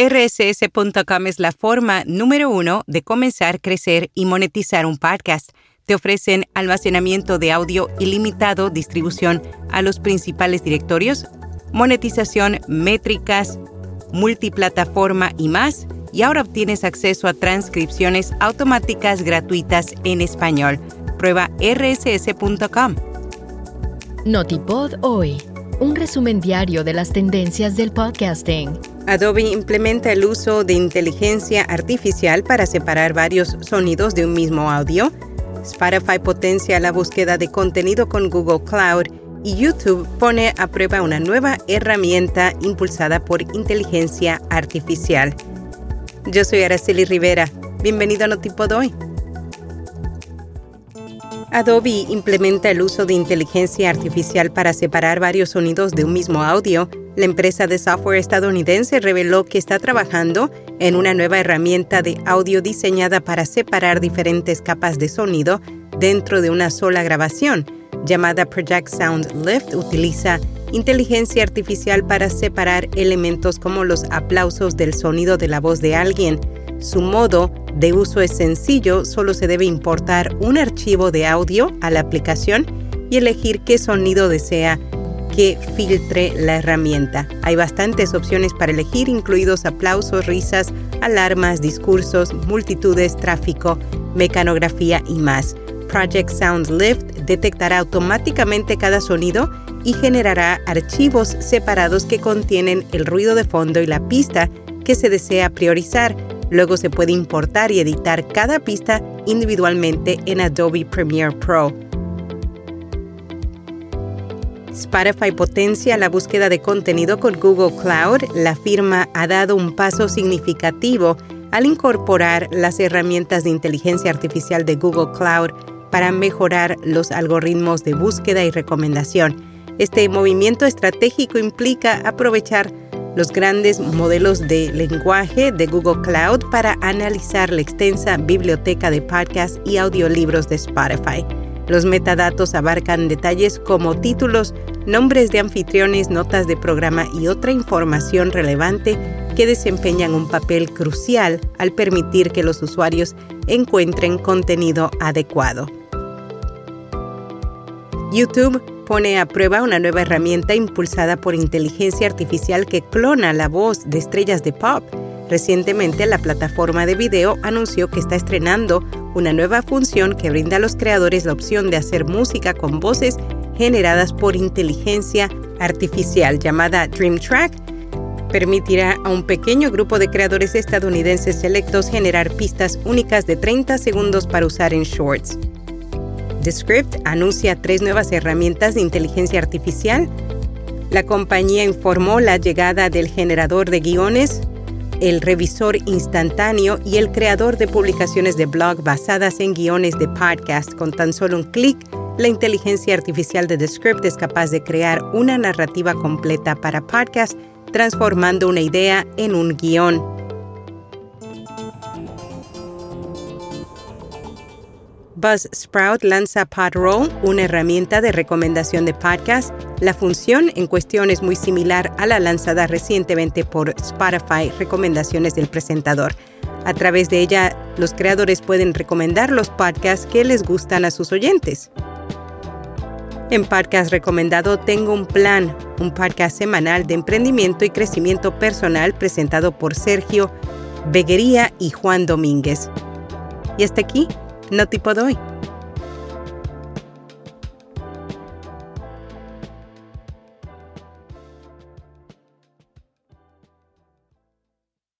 rss.com es la forma número uno de comenzar, crecer y monetizar un podcast. Te ofrecen almacenamiento de audio ilimitado, distribución a los principales directorios, monetización, métricas, multiplataforma y más. Y ahora obtienes acceso a transcripciones automáticas gratuitas en español. Prueba rss.com. Notipod hoy, un resumen diario de las tendencias del podcasting. Adobe implementa el uso de inteligencia artificial para separar varios sonidos de un mismo audio. Spotify potencia la búsqueda de contenido con Google Cloud y YouTube pone a prueba una nueva herramienta impulsada por inteligencia artificial. Yo soy Araceli Rivera. Bienvenido a Notipod hoy. Adobe implementa el uso de inteligencia artificial para separar varios sonidos de un mismo audio. La empresa de software estadounidense reveló que está trabajando en una nueva herramienta de audio diseñada para separar diferentes capas de sonido dentro de una sola grabación. Llamada Project Sound Lift, utiliza inteligencia artificial para separar elementos como los aplausos del sonido de la voz de alguien. Su modo de uso es sencillo, solo se debe importar un archivo de audio a la aplicación y elegir qué sonido desea que filtre la herramienta. Hay bastantes opciones para elegir, incluidos aplausos, risas, alarmas, discursos, multitudes, tráfico, mecanografía y más. Project Sound Lift detectará automáticamente cada sonido y generará archivos separados que contienen el ruido de fondo y la pista que se desea priorizar Luego se puede importar y editar cada pista individualmente en Adobe Premiere Pro. Spotify potencia la búsqueda de contenido con Google Cloud. La firma ha dado un paso significativo al incorporar las herramientas de inteligencia artificial de Google Cloud para mejorar los algoritmos de búsqueda y recomendación. Este movimiento estratégico implica aprovechar los grandes modelos de lenguaje de Google Cloud para analizar la extensa biblioteca de podcasts y audiolibros de Spotify. Los metadatos abarcan detalles como títulos, nombres de anfitriones, notas de programa y otra información relevante que desempeñan un papel crucial al permitir que los usuarios encuentren contenido adecuado. YouTube pone a prueba una nueva herramienta impulsada por inteligencia artificial que clona la voz de estrellas de pop. Recientemente la plataforma de video anunció que está estrenando una nueva función que brinda a los creadores la opción de hacer música con voces generadas por inteligencia artificial llamada Dream Track. Permitirá a un pequeño grupo de creadores estadounidenses selectos generar pistas únicas de 30 segundos para usar en shorts. Descript anuncia tres nuevas herramientas de inteligencia artificial. La compañía informó la llegada del generador de guiones, el revisor instantáneo y el creador de publicaciones de blog basadas en guiones de podcast. Con tan solo un clic, la inteligencia artificial de Descript es capaz de crear una narrativa completa para podcast, transformando una idea en un guion. Buzzsprout lanza Podroll, una herramienta de recomendación de podcast. La función en cuestión es muy similar a la lanzada recientemente por Spotify, Recomendaciones del Presentador. A través de ella, los creadores pueden recomendar los podcasts que les gustan a sus oyentes. En Podcast Recomendado tengo un plan, un podcast semanal de emprendimiento y crecimiento personal presentado por Sergio Beguería y Juan Domínguez. Y hasta aquí no tipo doy.